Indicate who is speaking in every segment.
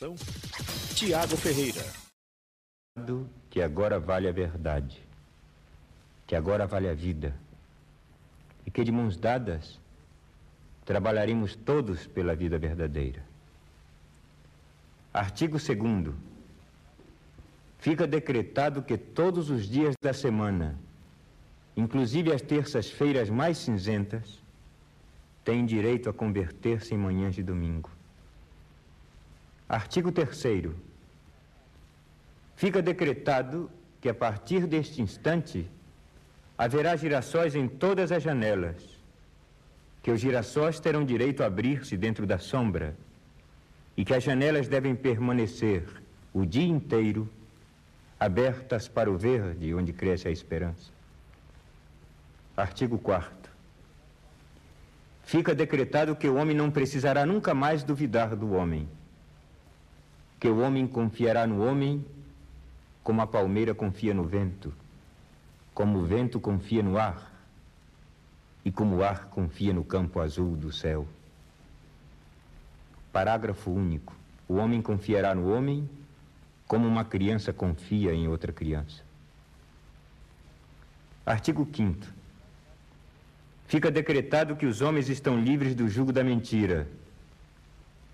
Speaker 1: Apresentação: Tiago Ferreira.
Speaker 2: Que agora vale a verdade, que agora vale a vida, e que de mãos dadas trabalharemos todos pela vida verdadeira. Artigo 2. Fica decretado que todos os dias da semana, inclusive as terças-feiras mais cinzentas, têm direito a converter-se em manhãs de domingo. Artigo 3. Fica decretado que a partir deste instante haverá girassóis em todas as janelas, que os girassóis terão direito a abrir-se dentro da sombra e que as janelas devem permanecer o dia inteiro abertas para o verde onde cresce a esperança. Artigo 4. Fica decretado que o homem não precisará nunca mais duvidar do homem, que o homem confiará no homem como a palmeira confia no vento, como o vento confia no ar e como o ar confia no campo azul do céu. Parágrafo único. O homem confiará no homem como uma criança confia em outra criança. Artigo 5. Fica decretado que os homens estão livres do jugo da mentira.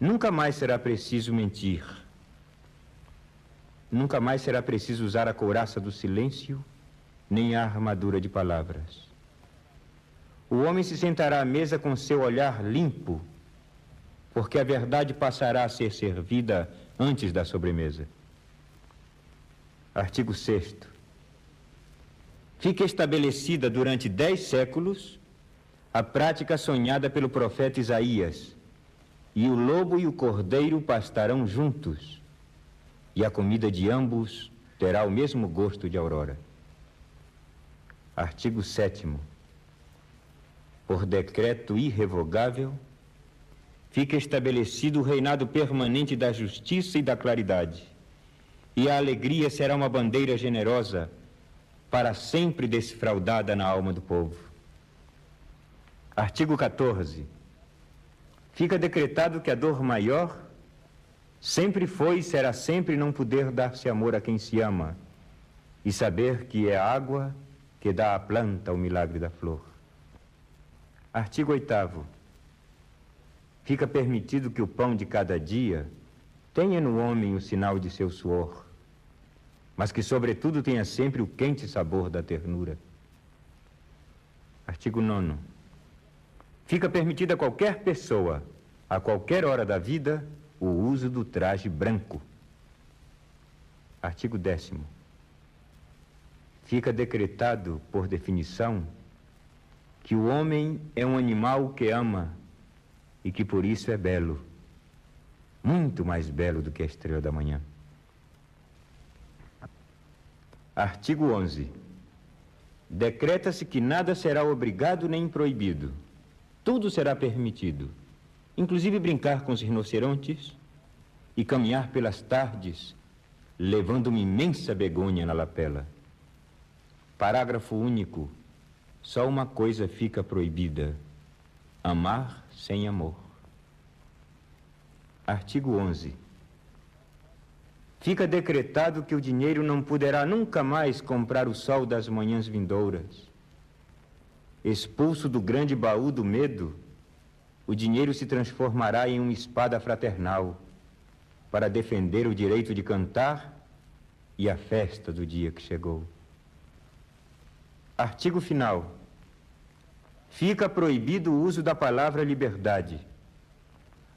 Speaker 2: Nunca mais será preciso mentir. Nunca mais será preciso usar a couraça do silêncio, nem a armadura de palavras. O homem se sentará à mesa com seu olhar limpo porque a verdade passará a ser servida antes da sobremesa. Artigo 6. Fica estabelecida durante dez séculos a prática sonhada pelo profeta Isaías: e o lobo e o cordeiro pastarão juntos, e a comida de ambos terá o mesmo gosto de aurora. Artigo 7. Por decreto irrevogável, fica estabelecido o reinado permanente da justiça e da claridade. E a alegria será uma bandeira generosa, para sempre desfraudada na alma do povo. Artigo 14. Fica decretado que a dor maior sempre foi e será sempre não poder dar-se amor a quem se ama e saber que é a água que dá à planta o milagre da flor. Artigo 8 fica permitido que o pão de cada dia tenha no homem o sinal de seu suor, mas que, sobretudo, tenha sempre o quente sabor da ternura. Artigo 9. Fica permitido a qualquer pessoa, a qualquer hora da vida, o uso do traje branco. Artigo 10. Fica decretado, por definição, que o homem é um animal que ama e que por isso é belo, muito mais belo do que a estrela da manhã. Artigo 11. Decreta-se que nada será obrigado nem proibido. Tudo será permitido, inclusive brincar com os rinocerontes e caminhar pelas tardes, levando uma imensa begônia na lapela. Parágrafo único. Só uma coisa fica proibida: amar sem amor. Artigo 11. Fica decretado que o dinheiro não poderá nunca mais comprar o sol das manhãs vindouras. Expulso do grande baú do medo, o dinheiro se transformará em uma espada fraternal para defender o direito de cantar e a festa do dia que chegou. Artigo final fica proibido o uso da palavra liberdade,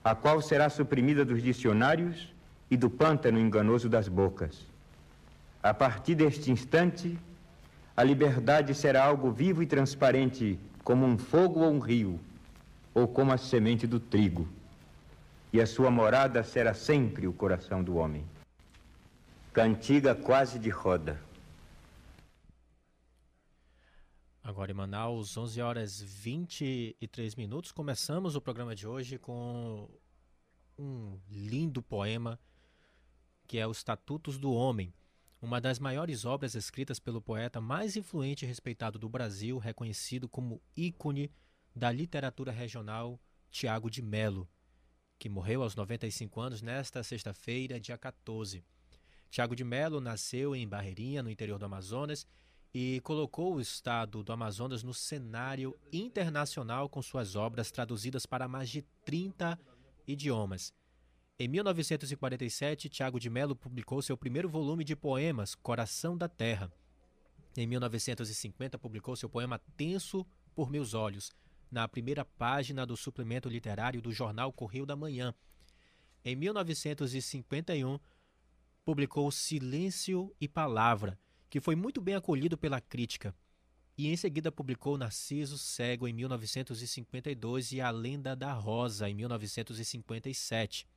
Speaker 2: a qual será suprimida dos dicionários e do pântano enganoso das bocas. A partir deste instante, a liberdade será algo vivo e transparente, como um fogo ou um rio, ou como a semente do trigo, e a sua morada será sempre o coração do homem. Cantiga quase de roda.
Speaker 3: Agora em Manaus, 11 horas 23 minutos. Começamos o programa de hoje com um lindo poema que é Os Estatutos do Homem, uma das maiores obras escritas pelo poeta mais influente e respeitado do Brasil, reconhecido como ícone da literatura regional, Tiago de Melo. que morreu aos 95 anos nesta sexta-feira, dia 14. Tiago de Melo nasceu em Barreirinha, no interior do Amazonas, e colocou o estado do Amazonas no cenário internacional com suas obras traduzidas para mais de 30 idiomas. Em 1947, Tiago de Melo publicou seu primeiro volume de poemas, Coração da Terra. Em 1950, publicou seu poema Tenso por Meus Olhos, na primeira página do suplemento literário do jornal Correio da Manhã. Em 1951, publicou Silêncio e Palavra, que foi muito bem acolhido pela crítica. E em seguida publicou Narciso Cego em 1952 e A Lenda da Rosa em 1957.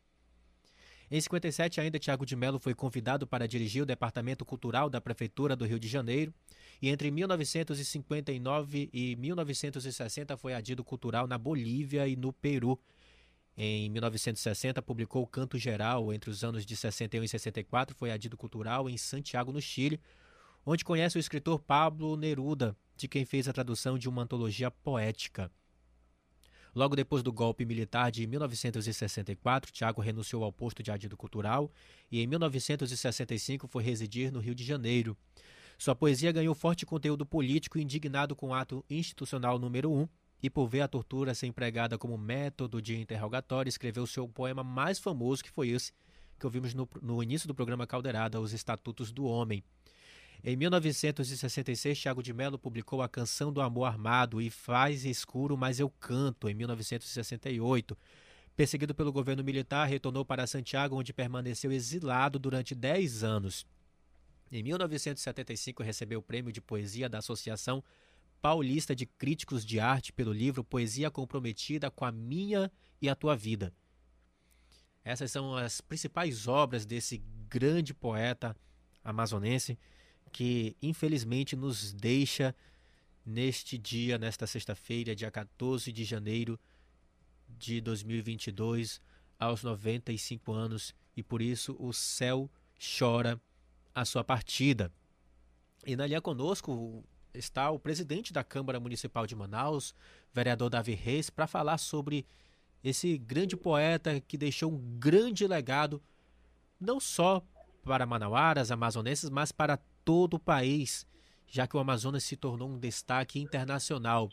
Speaker 3: Em 57, ainda Tiago de Mello foi convidado para dirigir o Departamento Cultural da Prefeitura do Rio de Janeiro e entre 1959 e 1960 foi adido cultural na Bolívia e no Peru. Em 1960 publicou o Canto Geral, entre os anos de 61 e 64 foi adido cultural em Santiago, no Chile, onde conhece o escritor Pablo Neruda, de quem fez a tradução de uma antologia poética. Logo depois do golpe militar de 1964, Tiago renunciou ao posto de adido cultural e em 1965 foi residir no Rio de Janeiro. Sua poesia ganhou forte conteúdo político indignado com o ato institucional número 1 e por ver a tortura ser empregada como método de interrogatório, escreveu seu poema mais famoso, que foi esse que ouvimos no, no início do programa Caldeirada, Os Estatutos do Homem. Em 1966, Tiago de Mello publicou a Canção do Amor Armado e Faz Escuro, Mas Eu Canto, em 1968. Perseguido pelo governo militar, retornou para Santiago, onde permaneceu exilado durante 10 anos. Em 1975, recebeu o prêmio de poesia da Associação Paulista de Críticos de Arte pelo livro Poesia Comprometida com a Minha e a Tua Vida. Essas são as principais obras desse grande poeta amazonense que infelizmente nos deixa neste dia, nesta sexta-feira, dia 14 de janeiro de 2022, aos 95 anos, e por isso o céu chora a sua partida. E na linha conosco está o presidente da Câmara Municipal de Manaus, vereador Davi Reis, para falar sobre esse grande poeta que deixou um grande legado, não só para manauaras, amazonenses, mas para todo o país, já que o Amazonas se tornou um destaque internacional.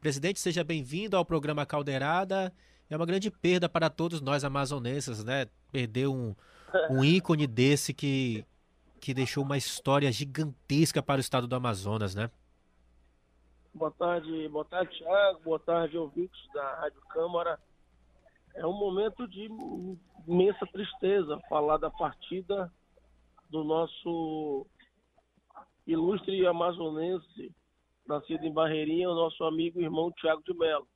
Speaker 3: Presidente, seja bem-vindo ao programa Caldeirada. É uma grande perda para todos nós amazonenses, né? Perder um, um ícone desse que, que deixou uma história gigantesca para o estado do Amazonas, né?
Speaker 4: Boa tarde, boa tarde, Thiago. Boa tarde, ouvintes da Rádio Câmara. É um momento de imensa tristeza falar da partida do nosso ilustre amazonense, nascido em Barreirinha, o nosso amigo e irmão Tiago de Mello.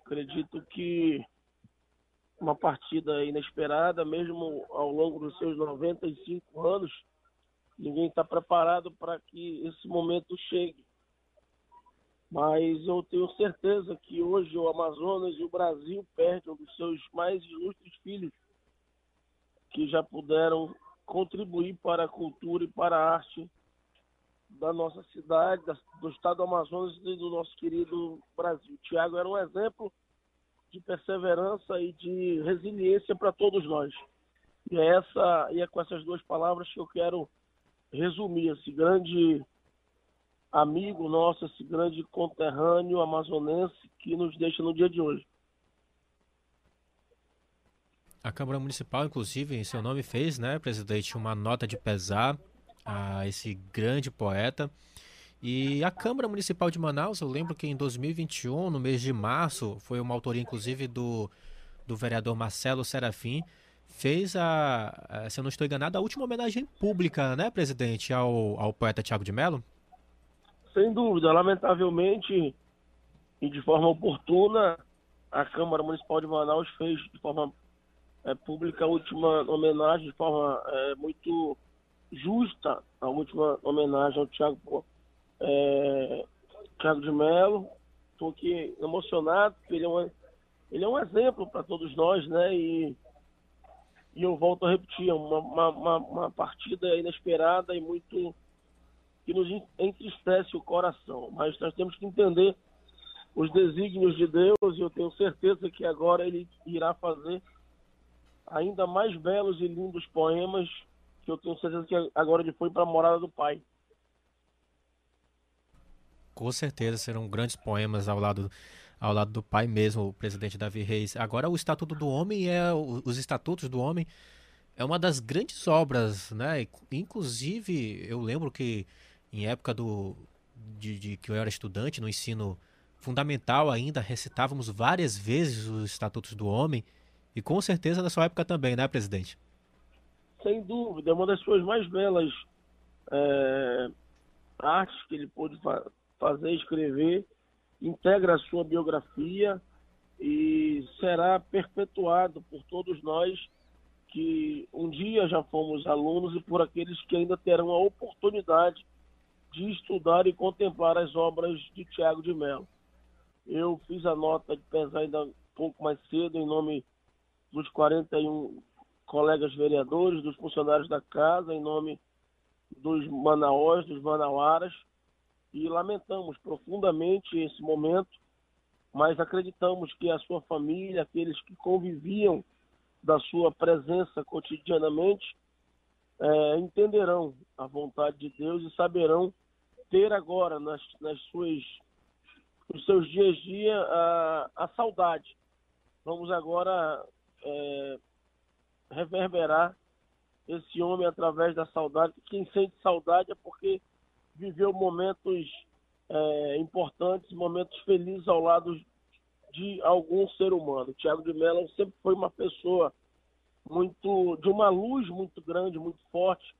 Speaker 4: Acredito que uma partida inesperada, mesmo ao longo dos seus 95 anos, ninguém está preparado para que esse momento chegue. Mas eu tenho certeza que hoje o Amazonas e o Brasil perdem um dos seus mais ilustres filhos, que já puderam contribuir para a cultura e para a arte da nossa cidade, do estado do Amazonas e do nosso querido Brasil. Tiago era um exemplo de perseverança e de resiliência para todos nós. E é, essa, e é com essas duas palavras que eu quero resumir esse grande amigo nosso, esse grande conterrâneo amazonense que nos deixa no dia de hoje.
Speaker 3: A Câmara Municipal, inclusive, em seu nome fez, né, presidente, uma nota de pesar a esse grande poeta. E a Câmara Municipal de Manaus, eu lembro que em 2021, no mês de março, foi uma autoria, inclusive, do, do vereador Marcelo Serafim, fez a, se eu não estou enganado, a última homenagem pública, né, presidente, ao, ao poeta Tiago de Mello?
Speaker 4: Sem dúvida, lamentavelmente e de forma oportuna, a Câmara Municipal de Manaus fez de forma é, pública a última homenagem de forma é, muito justa, a última homenagem ao Tiago é, Thiago de Mello. Estou aqui emocionado, porque ele é um, ele é um exemplo para todos nós, né? E, e eu volto a repetir, é uma, uma, uma partida inesperada e muito que nos entristece o coração. Mas nós temos que entender os desígnios de Deus e eu tenho certeza que agora ele irá fazer ainda mais belos e lindos poemas que eu tenho certeza que agora ele foi para a morada do Pai.
Speaker 3: Com certeza serão grandes poemas ao lado ao lado do pai mesmo, o presidente Davi Reis. Agora o Estatuto do Homem é os Estatutos do Homem é uma das grandes obras, né? Inclusive, eu lembro que em época do de, de que eu era estudante no ensino fundamental ainda recitávamos várias vezes os Estatutos do Homem e com certeza na sua época também, né, presidente?
Speaker 4: Sem dúvida, é uma das suas mais belas é, artes que ele pôde fa fazer, escrever, integra a sua biografia e será perpetuado por todos nós que um dia já fomos alunos e por aqueles que ainda terão a oportunidade de estudar e contemplar as obras de Tiago de Mello. Eu fiz a nota de pesar ainda um pouco mais cedo em nome dos 41 colegas vereadores, dos funcionários da casa, em nome dos manaós, dos manauaras, e lamentamos profundamente esse momento, mas acreditamos que a sua família, aqueles que conviviam da sua presença cotidianamente, é, entenderão a vontade de Deus e saberão ter agora nas, nas suas, nos seus dias a dia a, a saudade. Vamos agora é, reverberar esse homem através da saudade. Quem sente saudade é porque viveu momentos é, importantes, momentos felizes ao lado de algum ser humano. Tiago de Mello sempre foi uma pessoa muito de uma luz muito grande, muito forte,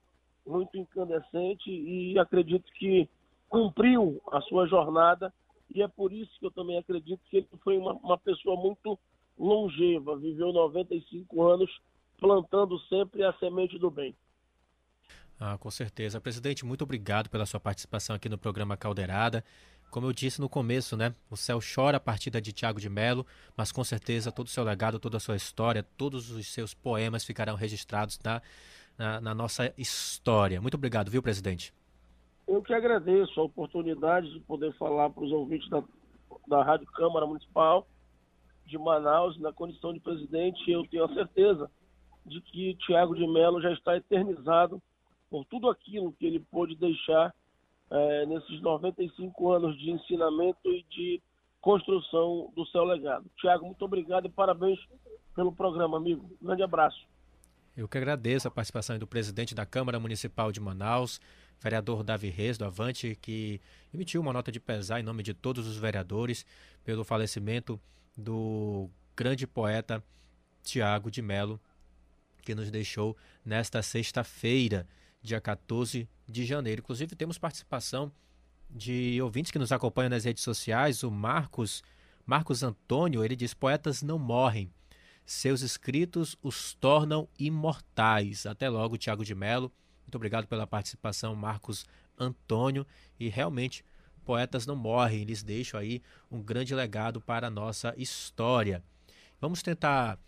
Speaker 4: muito incandescente e acredito que cumpriu a sua jornada e é por isso que eu também acredito que ele foi uma, uma pessoa muito longeva, viveu 95 anos plantando sempre a semente do bem.
Speaker 3: Ah, com certeza. Presidente, muito obrigado pela sua participação aqui no programa Caldeirada. Como eu disse no começo, né? O céu chora a partida de Tiago de Melo, mas com certeza todo o seu legado, toda a sua história, todos os seus poemas ficarão registrados na, na, na nossa história. Muito obrigado, viu, presidente?
Speaker 4: Eu que agradeço a oportunidade de poder falar para os ouvintes da, da Rádio Câmara Municipal de Manaus, na condição de presidente. Eu tenho a certeza de que Tiago de Melo já está eternizado por tudo aquilo que ele pôde deixar é, nesses 95 anos de ensinamento e de construção do seu legado. Tiago, muito obrigado e parabéns pelo programa, amigo. Um grande abraço.
Speaker 3: Eu que agradeço a participação do presidente da Câmara Municipal de Manaus, vereador Davi Reis, do Avante, que emitiu uma nota de pesar em nome de todos os vereadores pelo falecimento do grande poeta Tiago de Melo, que nos deixou nesta sexta-feira dia 14 de janeiro. Inclusive, temos participação de ouvintes que nos acompanham nas redes sociais. O Marcos, Marcos Antônio, ele diz: Poetas não morrem, seus escritos os tornam imortais. Até logo, Tiago de Melo. Muito obrigado pela participação, Marcos Antônio. E realmente, poetas não morrem, eles deixam aí um grande legado para a nossa história. Vamos tentar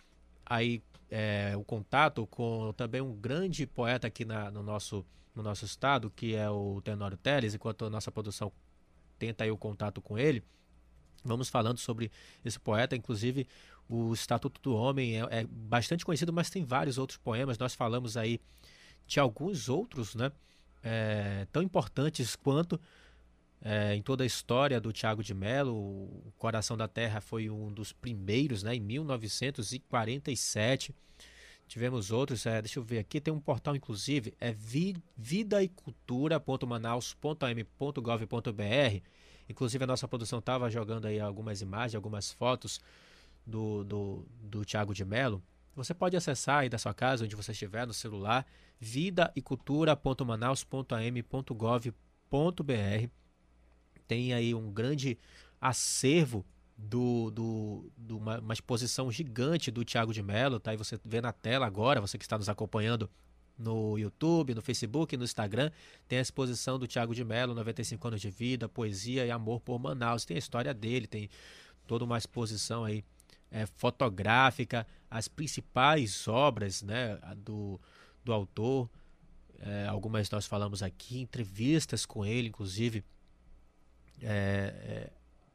Speaker 3: aí é, o contato com também um grande poeta aqui na, no, nosso, no nosso estado, que é o Tenório Teles, enquanto a nossa produção tenta aí o contato com ele. Vamos falando sobre esse poeta, inclusive o Estatuto do Homem é, é bastante conhecido, mas tem vários outros poemas. Nós falamos aí de alguns outros, né? É, tão importantes quanto é, em toda a história do Tiago de Mello, o Coração da Terra foi um dos primeiros, né, em 1947. Tivemos outros, é, deixa eu ver aqui, tem um portal inclusive, é vi, vidaicultura.manaus.am.gov.br. Inclusive a nossa produção estava jogando aí algumas imagens, algumas fotos do, do, do Tiago de Mello. Você pode acessar aí da sua casa, onde você estiver, no celular, vidaicultura.manaus.am.gov.br tem aí um grande acervo do, do, do uma, uma, exposição gigante do Tiago de Mello, tá? E você vê na tela agora, você que está nos acompanhando no YouTube, no Facebook, no Instagram, tem a exposição do Tiago de Mello, 95 anos de vida, poesia e amor por Manaus. Tem a história dele, tem toda uma exposição aí é, fotográfica, as principais obras né, do, do autor. É, algumas nós falamos aqui, entrevistas com ele, inclusive é, é,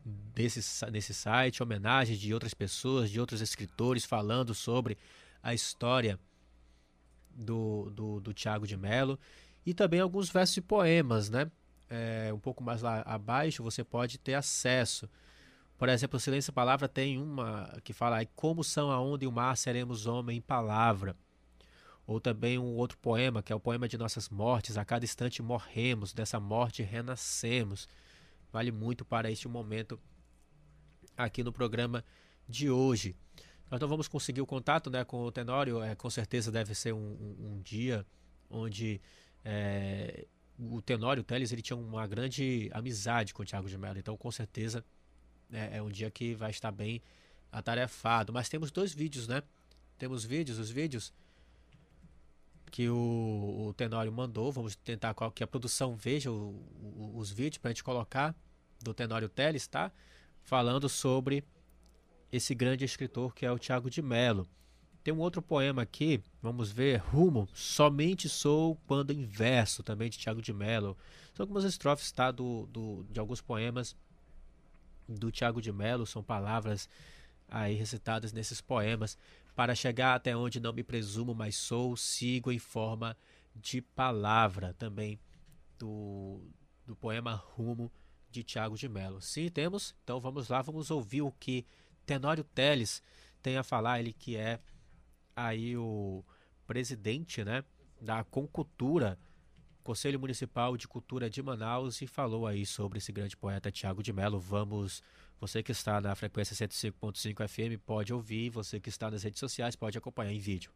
Speaker 3: desse, nesse site, homenagens de outras pessoas, de outros escritores falando sobre a história do, do, do Tiago de Mello e também alguns versos e poemas, né? É, um pouco mais lá abaixo você pode ter acesso. Por exemplo, o Silêncio Palavra tem uma que fala como são a onda e o mar, seremos homem em palavra. Ou também um outro poema, que é o poema de nossas mortes, a cada instante morremos, dessa morte renascemos. Vale muito para este momento aqui no programa de hoje. Nós não vamos conseguir o contato né, com o Tenório, é, com certeza deve ser um, um, um dia onde é, o Tenório Teles ele tinha uma grande amizade com o Thiago de Mello, então com certeza é, é um dia que vai estar bem atarefado. Mas temos dois vídeos, né? Temos vídeos, os vídeos que o, o Tenório mandou. Vamos tentar que a produção veja o, o, os vídeos para a gente colocar do Tenório Teles, tá? Falando sobre esse grande escritor que é o Tiago de Mello. Tem um outro poema aqui, vamos ver, Rumo, Somente Sou Quando Inverso, também de Tiago de Mello. São algumas estrofes tá, do, do, de alguns poemas do Tiago de Mello, são palavras aí recitadas nesses poemas. Para chegar até onde não me presumo, mas sou, sigo em forma de palavra, também do, do poema Rumo de Tiago de Mello. Sim, temos, então vamos lá, vamos ouvir o que Tenório Teles tem a falar, ele que é aí o presidente, né, da Concultura, Conselho Municipal de Cultura de Manaus e falou aí sobre esse grande poeta Tiago de Mello. Vamos, você que está na frequência 105.5 FM pode ouvir, você que está nas redes sociais pode acompanhar em vídeo.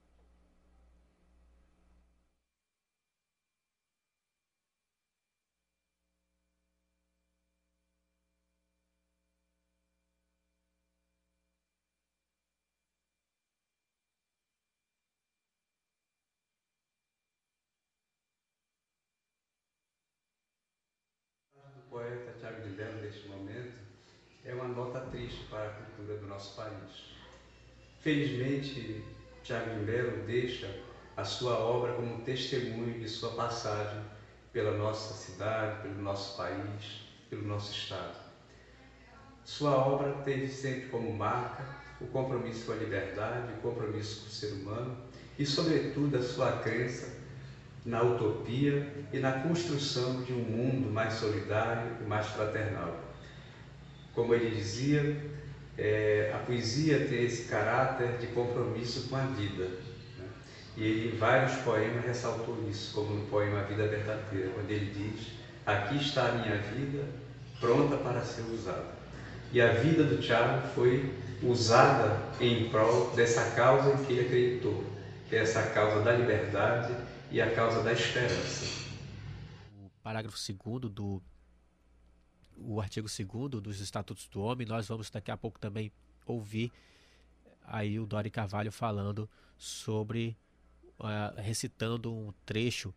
Speaker 5: Para a cultura do nosso país. Felizmente, Tiago de Mello deixa a sua obra como testemunho de sua passagem pela nossa cidade, pelo nosso país, pelo nosso Estado. Sua obra teve sempre como marca o compromisso com a liberdade, o compromisso com o ser humano e, sobretudo, a sua crença na utopia e na construção de um mundo mais solidário e mais fraternal. Como ele dizia, é, a poesia tem esse caráter de compromisso com a vida. Né? E ele, em vários poemas, ressaltou isso, como no poema Vida Verdadeira, quando ele diz: Aqui está a minha vida, pronta para ser usada. E a vida do Tiago foi usada em prol dessa causa em que ele acreditou, que é essa causa da liberdade e a causa da esperança.
Speaker 3: O parágrafo 2 do o artigo 2 dos Estatutos do Homem. Nós vamos daqui a pouco também ouvir aí o Dori Carvalho falando sobre, uh, recitando um trecho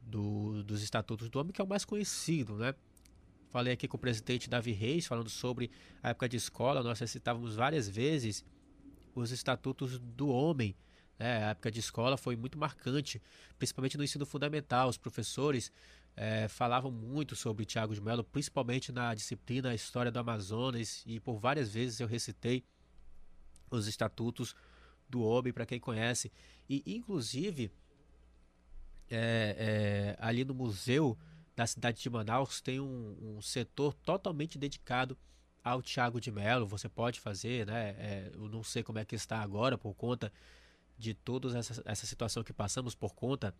Speaker 3: do, dos Estatutos do Homem, que é o mais conhecido, né? Falei aqui com o presidente Davi Reis, falando sobre a época de escola, nós recitávamos várias vezes os Estatutos do Homem, né? A época de escola foi muito marcante, principalmente no ensino fundamental. Os professores é, falavam muito sobre Tiago de Mello, principalmente na disciplina História do Amazonas, e por várias vezes eu recitei os estatutos do homem, para quem conhece. E, inclusive, é, é, ali no museu da cidade de Manaus tem um, um, setor totalmente dedicado ao Tiago de Mello. Você pode fazer, né? É, eu não sei como é que está agora por conta de toda essa, essa situação que passamos por conta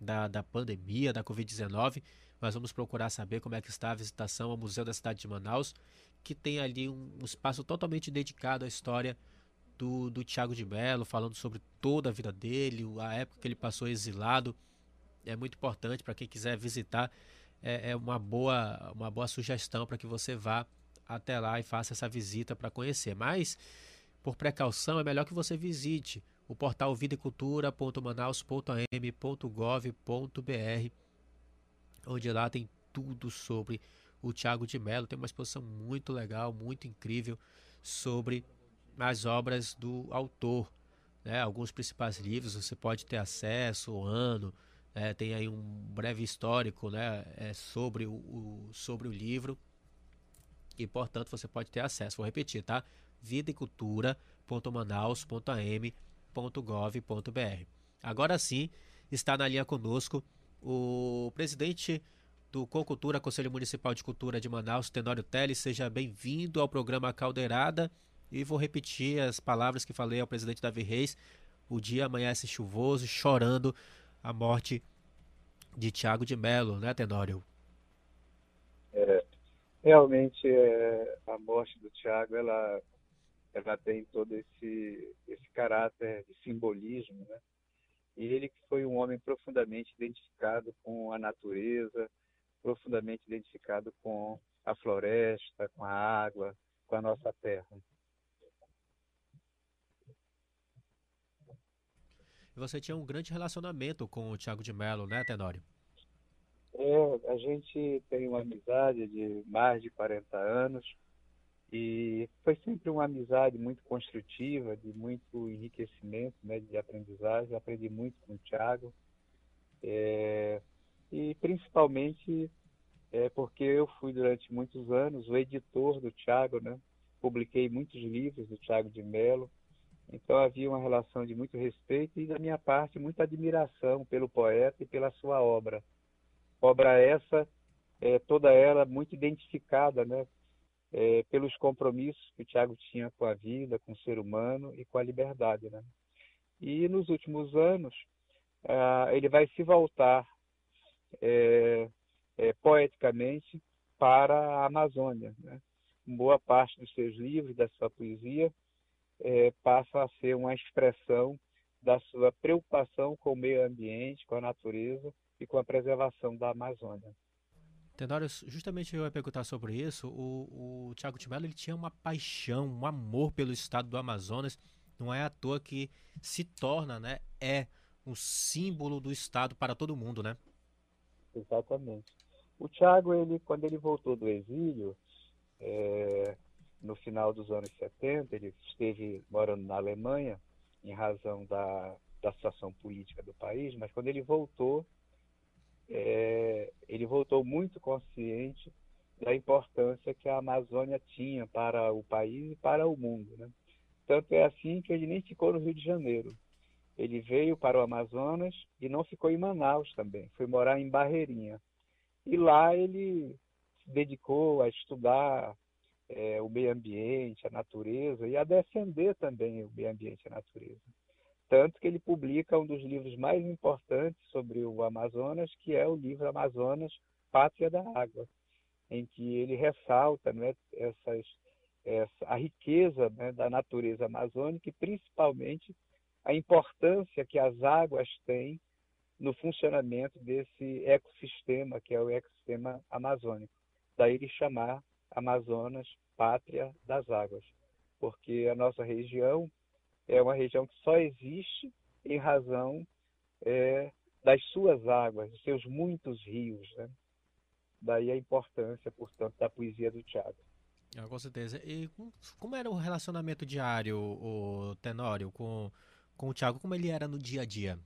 Speaker 3: da, da pandemia, da Covid-19. Nós vamos procurar saber como é que está a visitação ao Museu da Cidade de Manaus, que tem ali um, um espaço totalmente dedicado à história do, do Tiago de Mello, falando sobre toda a vida dele, a época que ele passou exilado. É muito importante para quem quiser visitar. É, é uma, boa, uma boa sugestão para que você vá até lá e faça essa visita para conhecer. Mas, por precaução, é melhor que você visite o portal videcultura.manaus.am.gov.br, onde lá tem tudo sobre o Tiago de Mello. Tem uma exposição muito legal, muito incrível sobre as obras do autor. Né? Alguns principais livros você pode ter acesso, o ano, né? tem aí um breve histórico né? é, sobre, o, o, sobre o livro. e, portanto, você pode ter acesso. Vou repetir, tá? vidaecultura.manaus.am.gov.br. Agora sim, está na linha conosco o presidente do Concultura, Conselho Municipal de Cultura de Manaus, Tenório Teles. Seja bem-vindo ao programa Caldeirada. E vou repetir as palavras que falei ao presidente Davi Reis. O dia amanhece chuvoso, chorando a morte de Tiago de Melo, né, Tenório?
Speaker 6: É, realmente, é, a morte do Tiago, ela, ela tem todo esse, esse caráter de simbolismo, né? E ele que foi um homem profundamente identificado com a natureza, profundamente identificado com a floresta, com a água, com a nossa terra.
Speaker 3: E você tinha um grande relacionamento com o Tiago de Mello, né, Tenório?
Speaker 6: É, a gente tem uma amizade de mais de 40 anos e foi sempre uma amizade muito construtiva, de muito enriquecimento, né, de aprendizagem. Aprendi muito com o Tiago é, e principalmente é porque eu fui durante muitos anos o editor do Tiago, né? Publiquei muitos livros do Tiago de Mello então havia uma relação de muito respeito e, da minha parte, muita admiração pelo poeta e pela sua obra. Obra essa, é, toda ela muito identificada né, é, pelos compromissos que o Tiago tinha com a vida, com o ser humano e com a liberdade. Né? E nos últimos anos, ah, ele vai se voltar é, é poeticamente para a Amazônia. Né? Boa parte dos seus livros, da sua poesia, é, passa a ser uma expressão da sua preocupação com o meio ambiente, com a natureza e com a preservação da Amazônia.
Speaker 3: Tenório, justamente eu ia perguntar sobre isso. O, o Tiago Timelo ele tinha uma paixão, um amor pelo estado do Amazonas. Não é à toa que se torna, né, é um símbolo do estado para todo mundo, né?
Speaker 6: Exatamente. O Tiago, ele, quando ele voltou do exílio, é, no final dos anos 70, ele esteve morando na Alemanha em razão da, da situação política do país, mas quando ele voltou, é, ele voltou muito consciente da importância que a Amazônia tinha para o país e para o mundo. Né? Tanto é assim que ele nem ficou no Rio de Janeiro. Ele veio para o Amazonas e não ficou em Manaus também, foi morar em Barreirinha. E lá ele se dedicou a estudar é, o meio ambiente, a natureza, e a defender também o meio ambiente e a natureza. Tanto que ele publica um dos livros mais importantes sobre o Amazonas, que é o livro Amazonas, Pátria da Água, em que ele ressalta né, essas, essa, a riqueza né, da natureza amazônica e principalmente a importância que as águas têm no funcionamento desse ecossistema, que é o ecossistema amazônico. Daí ele chamar Amazonas, pátria das águas, porque a nossa região é uma região que só existe em razão é, das suas águas, dos seus muitos rios. Né? Daí a importância, portanto, da poesia do Tiago.
Speaker 3: Ah, com certeza. E como era o relacionamento diário, o Tenório, com, com o Tiago? Como ele era no dia a dia?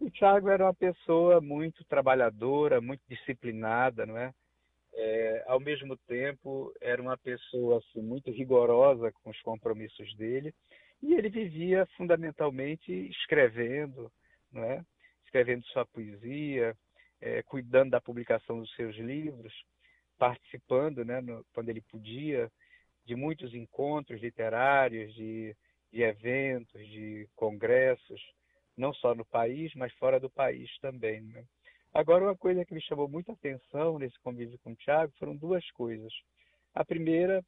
Speaker 6: O Tiago era uma pessoa muito trabalhadora, muito disciplinada, não é? é, ao mesmo tempo era uma pessoa assim, muito rigorosa com os compromissos dele e ele vivia fundamentalmente escrevendo, não é? escrevendo sua poesia, é, cuidando da publicação dos seus livros, participando, né, no, quando ele podia, de muitos encontros literários, de, de eventos, de congressos, não só no país, mas fora do país também. Né? Agora, uma coisa que me chamou muita atenção nesse convívio com o Tiago foram duas coisas. A primeira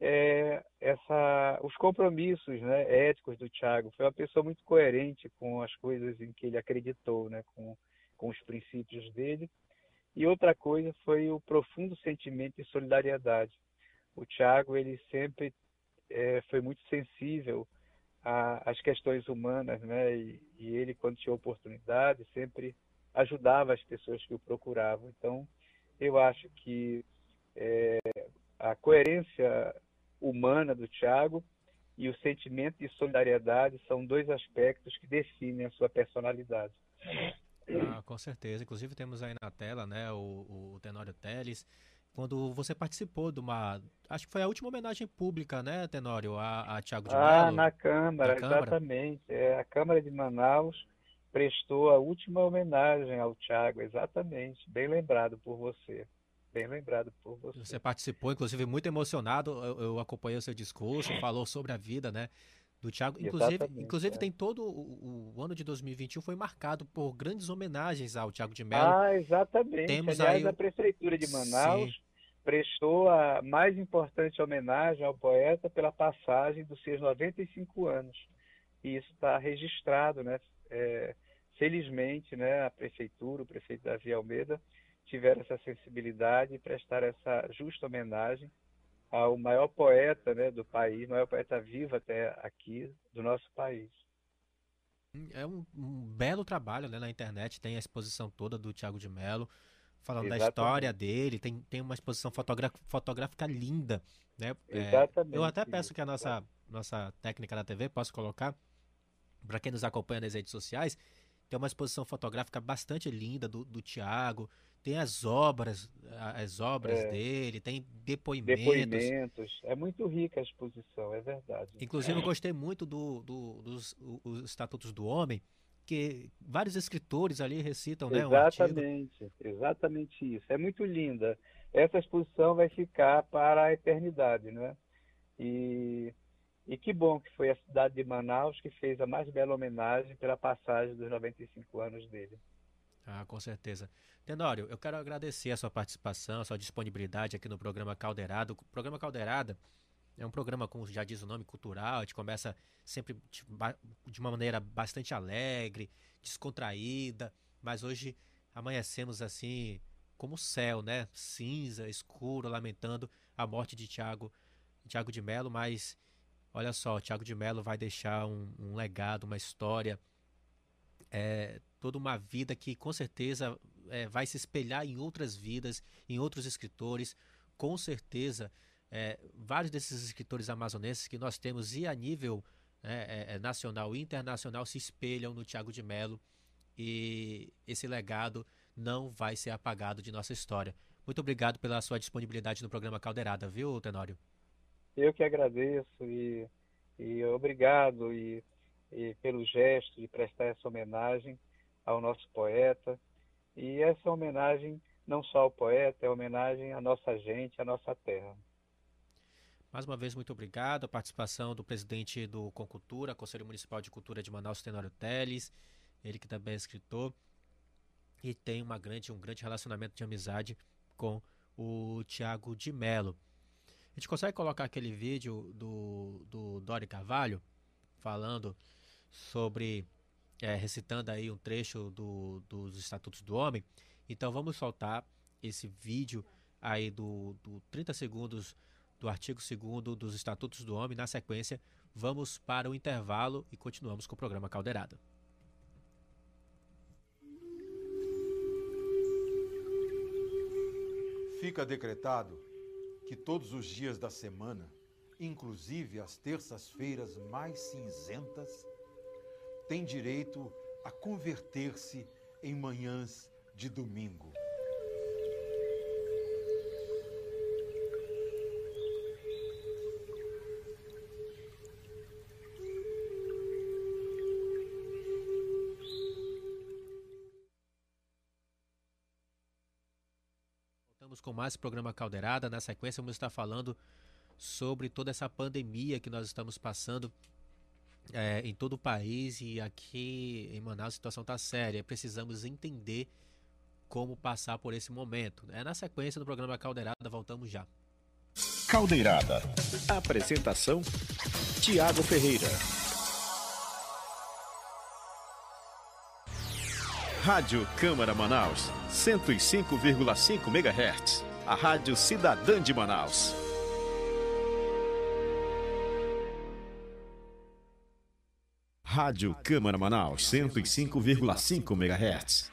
Speaker 6: é essa, os compromissos né, éticos do Tiago. Foi uma pessoa muito coerente com as coisas em que ele acreditou, né, com, com os princípios dele. E outra coisa foi o profundo sentimento de solidariedade. O Tiago ele sempre é, foi muito sensível às questões humanas, né? E, e ele, quando tinha oportunidade, sempre ajudava as pessoas que o procuravam. Então, eu acho que é, a coerência humana do Tiago e o sentimento de solidariedade são dois aspectos que definem a sua personalidade.
Speaker 3: Ah, com certeza. Inclusive temos aí na tela, né, o, o Tenório Teles quando você participou de uma. Acho que foi a última homenagem pública, né, Tenório, a, a Tiago de
Speaker 6: Ah,
Speaker 3: Mello.
Speaker 6: na Câmara,
Speaker 3: Na Câmara.
Speaker 6: exatamente. É, a Câmara de Manaus prestou a última homenagem ao Tiago, exatamente. Bem lembrado por você. Bem lembrado por você.
Speaker 3: Você participou, inclusive, muito emocionado. Eu, eu acompanhei o seu discurso, falou sobre a vida, né? Do Thiago. Inclusive,
Speaker 6: Exatamente,
Speaker 3: inclusive
Speaker 6: é.
Speaker 3: tem todo o, o ano de 2021 foi marcado por grandes homenagens ao Thiago de Mello.
Speaker 6: Ah, exatamente.
Speaker 3: Temos
Speaker 6: Aliás,
Speaker 3: aí o-
Speaker 6: a Prefeitura de Manaus
Speaker 3: Sim.
Speaker 6: prestou a mais importante homenagem ao poeta pela passagem dos seus 95 anos. E isso está registrado, né? É, felizmente, né, a Prefeitura, o prefeito Davi Almeida, tiveram essa sensibilidade e prestaram essa justa homenagem ao maior poeta né, do país, maior poeta vivo até aqui do nosso país.
Speaker 3: É um, um belo trabalho, né, na internet. Tem a exposição toda do Thiago de Mello, falando da
Speaker 6: Exatamente.
Speaker 3: história dele. Tem, tem uma exposição fotográfica linda, né? É,
Speaker 6: Exatamente.
Speaker 3: eu até peço que a nossa, nossa técnica da TV possa colocar, para quem nos acompanha nas redes sociais, tem uma exposição fotográfica bastante linda do, do Tiago. Tem as obras, as obras
Speaker 6: É.
Speaker 3: dele, tem depoimentos.
Speaker 6: Depoimentos. É muito rica a exposição, é verdade.
Speaker 3: Inclusive, eu gostei muito do, do- dos os Estatutos do Homem, que vários escritores ali recitam, né, um.
Speaker 6: Exatamente, exatamente isso. É muito linda. Essa exposição vai ficar para a eternidade, né? E, e que bom que foi a cidade de Manaus que fez a mais bela homenagem pela passagem dos 95 anos dele.
Speaker 3: Ah, com certeza. Tenório, eu quero agradecer a sua participação, a sua disponibilidade aqui no programa Caldeirado. O programa Caldeirada é um programa, como já diz o nome, cultural. A gente começa sempre de uma maneira bastante alegre, descontraída, mas hoje amanhecemos assim como o céu, né? Cinza, escuro, lamentando a morte de Tiago, Tiago de Melo, mas olha só, Tiago de Melo vai deixar um, um legado, uma história é, toda uma vida que com certeza é, vai se espelhar em outras vidas, em outros escritores. Com certeza, é, vários desses escritores amazonenses que nós temos e a nível é, é, é, nacional e internacional se espelham no Tiago de Melo e esse legado não vai ser apagado de nossa história. Muito obrigado pela sua disponibilidade no programa Caldeirada, viu, Tenório?
Speaker 6: Eu que agradeço e, e obrigado e, e pelo gesto de prestar essa homenagem ao nosso poeta. E essa homenagem não só ao poeta, é homenagem à nossa gente, à nossa terra.
Speaker 3: Mais uma vez, muito obrigado. A participação do presidente do Concultura, Conselho Municipal de Cultura de Manaus, Tenório Teles, ele que também é escritor e tem uma grande, um grande relacionamento de amizade com o Tiago de Mello. A gente consegue colocar aquele vídeo do, do Dori Carvalho falando sobre, é, recitando aí um trecho do, dos Estatutos do Homem. Então vamos soltar esse vídeo aí do, do 30 segundos do artigo 2 dos Estatutos do Homem. Na sequência, vamos para o intervalo e continuamos com o programa Caldeirada.
Speaker 7: Fica decretado que todos os dias da semana, inclusive as terças-feiras mais cinzentas, têm direito a converter-se em manhãs de domingo.
Speaker 3: Voltamos com mais programa Caldeirada. Na sequência, vamos estar falando sobre toda essa pandemia que nós estamos passando é, em todo o país e aqui em Manaus a situação está séria. Precisamos entender como passar por esse momento. É na sequência do programa Caldeirada, voltamos já.
Speaker 1: Caldeirada. Apresentação: Tiago Ferreira. Rádio Câmara Manaus, 105,5 MHz. A Rádio Cidadã de Manaus. Rádio Câmara Manaus, 105,5 MHz.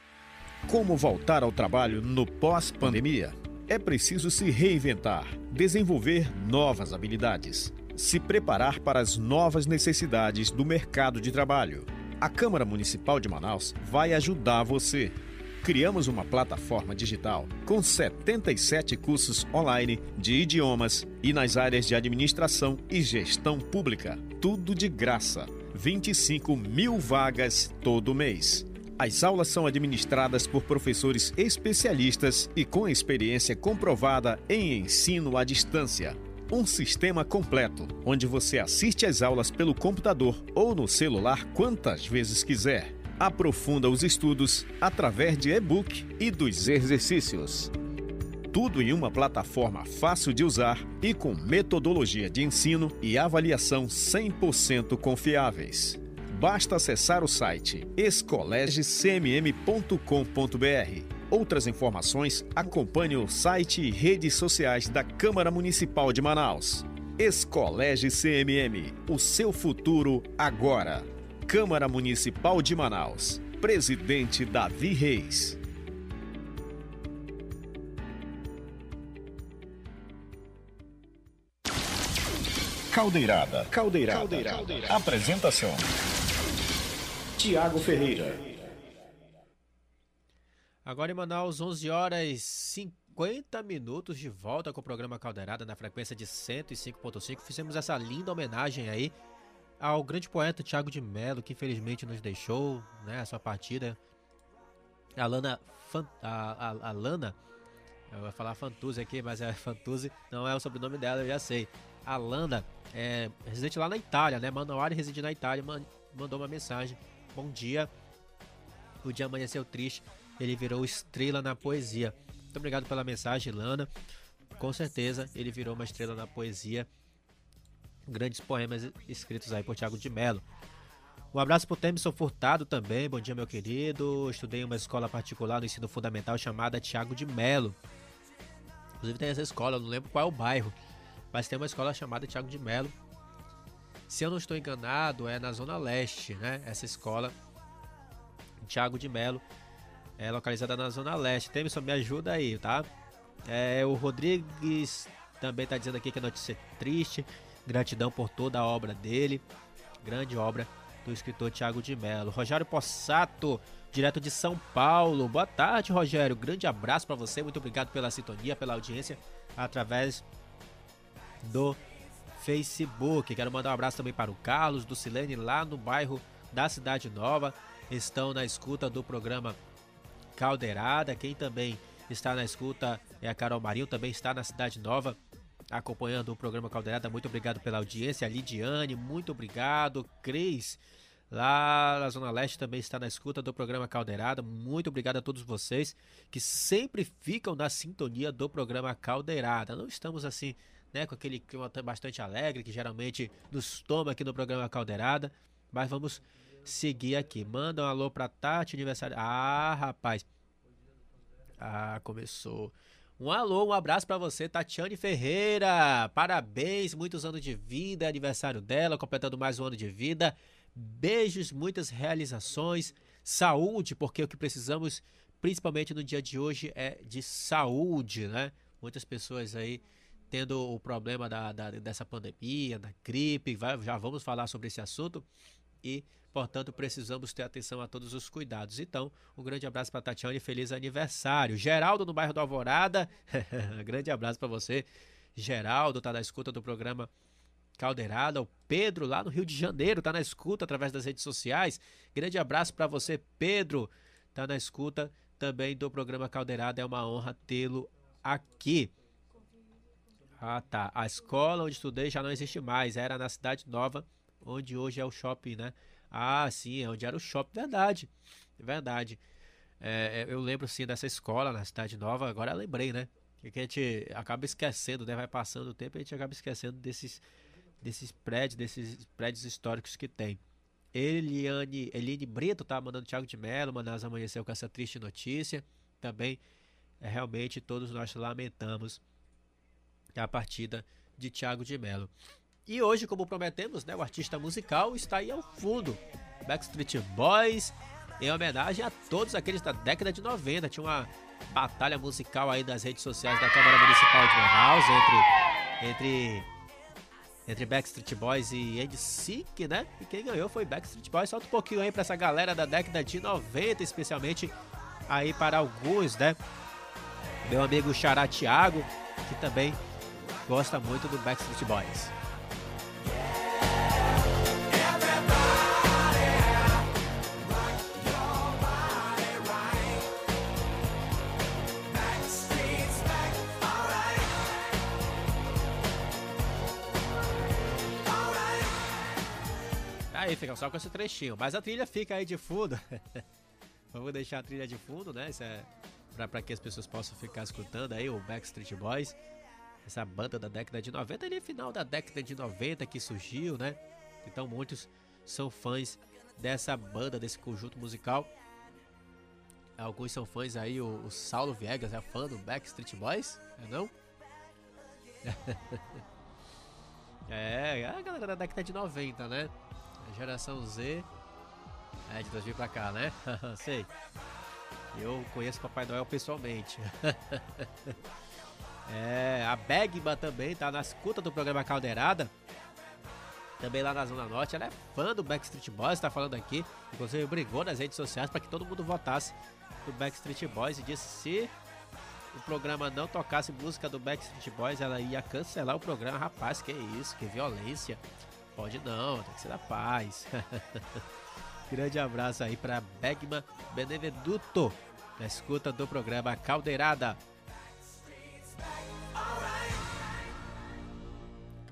Speaker 1: Como voltar ao trabalho no pós-pandemia? É preciso se reinventar, desenvolver novas habilidades, se preparar para as novas necessidades do mercado de trabalho. A Câmara Municipal de Manaus vai ajudar você. criamos uma plataforma digital com 77 cursos online de idiomas e nas áreas de administração e gestão pública. Tudo de graça. 25 mil vagas todo mês. As aulas são administradas por professores especialistas e com experiência comprovada em ensino à distância. Um sistema completo, onde você assiste às aulas pelo computador ou no celular quantas vezes quiser. Aprofunda os estudos através de e-book e dos exercícios. Tudo em uma plataforma fácil de usar e com metodologia de ensino e avaliação 100% confiáveis. Basta acessar o site escolegecmm.com.br Outras informações, acompanhe o site e redes sociais da Câmara Municipal de Manaus. Escolege CMM, o seu futuro agora. Câmara Municipal de Manaus. Presidente Davi Reis. Caldeirada. Caldeirada. Caldeirada. Apresentação: Tiago Ferreira.
Speaker 3: Agora em Manaus, 11 horas 50 minutos de volta com o programa Caldeirada na frequência de 105.5. Fizemos essa linda homenagem aí ao grande poeta Tiago de Mello, que infelizmente nos deixou, né, a sua partida. A Lana, a, a, a Lana, eu vou falar Fantuzzi aqui, mas é Fantuzzi, não é o sobrenome dela, eu já sei. A Lana é residente lá na Itália, né? Manauari reside na Itália, mandou uma mensagem. Bom dia. O dia amanheceu triste ele virou estrela na poesia. Muito obrigado pela mensagem, Lana. Com certeza ele virou uma estrela na poesia. Grandes poemas escritos aí por Tiago de Mello. Um abraço pro Temison Furtado também. Bom dia, meu querido. Estudei em uma escola particular no ensino fundamental chamada Tiago de Mello. Inclusive tem essa escola, não lembro qual é o bairro, mas tem uma escola chamada Tiago de Mello. Se eu não estou enganado, é na Zona Leste, né? Essa escola, Tiago de Mello é localizada na Zona Leste. Temison, me ajuda aí, tá? É, o Rodrigues também está dizendo aqui que a notícia é triste. Gratidão por toda a obra dele. Grande obra do escritor Tiago de Mello. Rogério Possato, direto de São Paulo. Boa tarde, Rogério. Grande abraço para você. Muito obrigado pela sintonia, pela audiência através do Facebook. Quero mandar um abraço também para o Carlos do Silene lá no bairro da Cidade Nova. Estão na escuta do programa Caldeirada. Quem também está na escuta é a Carol Marinho, também está na Cidade Nova acompanhando o programa Caldeirada. Muito obrigado pela audiência. A Lidiane, muito obrigado. Cris, lá na Zona Leste, também está na escuta do programa Caldeirada. Muito obrigado a todos vocês que sempre ficam na sintonia do programa Caldeirada. Não estamos assim, né, com aquele clima bastante alegre que geralmente nos toma aqui no programa Caldeirada, mas vamos seguir aqui. Manda um alô pra Tati, aniversário. Ah, rapaz. Ah, começou. Um alô, um abraço para você, Tatiane Ferreira. Parabéns, muitos anos de vida, é aniversário dela, completando mais um ano de vida. Beijos, muitas realizações, saúde, porque o que precisamos, principalmente no dia de hoje, é de saúde, né? Muitas pessoas aí tendo o problema da, da dessa pandemia, da gripe, vai, já vamos falar sobre esse assunto. E Portanto, precisamos ter atenção a todos os cuidados. Então, um grande abraço para Tatiana e feliz aniversário. Geraldo, no bairro do Alvorada, grande abraço para você. Geraldo está na escuta do programa Caldeirada. O Pedro, lá no Rio de Janeiro, está na escuta através das redes sociais. Grande abraço para você, Pedro. Está na escuta também do programa Caldeirada. É uma honra tê-lo aqui. Ah, tá. A escola onde estudei já não existe mais. Era na Cidade Nova, onde hoje é o shopping, né? Ah, sim, é onde era o shopping. Verdade, verdade. É, é, eu lembro sim dessa escola na Cidade Nova, agora lembrei, né? Que a gente acaba esquecendo, né? Vai passando o tempo e a gente acaba esquecendo desses, desses prédios, desses prédios históricos que tem. Eliane, Eline Brito tá mandando Thiago de Mello, Manaus amanheceu com essa triste notícia. Também, é, realmente, todos nós lamentamos a partida de Thiago de Mello. E hoje, como prometemos, né, o artista musical está aí ao fundo. Backstreet Boys, em homenagem a todos aqueles da década de 90. Tinha uma batalha musical aí das redes sociais da Câmara Municipal de Manaus entre, entre, entre Backstreet Boys e NSYNC, né? E quem ganhou foi Backstreet Boys. Solta um pouquinho aí pra essa galera da década de 90, especialmente aí para alguns, né? Meu amigo Xará Thiago, que também gosta muito do Backstreet Boys. Aí fica só com esse trechinho, mas a trilha fica aí de fundo. Vamos deixar a trilha de fundo, né? Isso é para que as pessoas possam ficar escutando aí o Backstreet Boys essa banda da década de 90, ali final da década de 90 que surgiu, né? Então muitos são fãs dessa banda, desse conjunto musical. Alguns são fãs aí, o, o Saulo Viegas é fã do Backstreet Boys, é não? é, a galera da década de 90, né? A geração Z é de 2000 pra cá, né? Sei. Eu conheço Papai Noel pessoalmente. É, a Begma também tá na escuta do programa Caldeirada. Também lá na Zona Norte. Ela é fã do Backstreet Boys, tá falando aqui. Inclusive brigou nas redes sociais para que todo mundo votasse do Backstreet Boys e disse se o programa não tocasse música do Backstreet Boys, ela ia cancelar o programa. Rapaz, que isso, que violência. Pode não, tem que ser da paz. Grande abraço aí para Begma Beneveduto, na escuta do programa Caldeirada.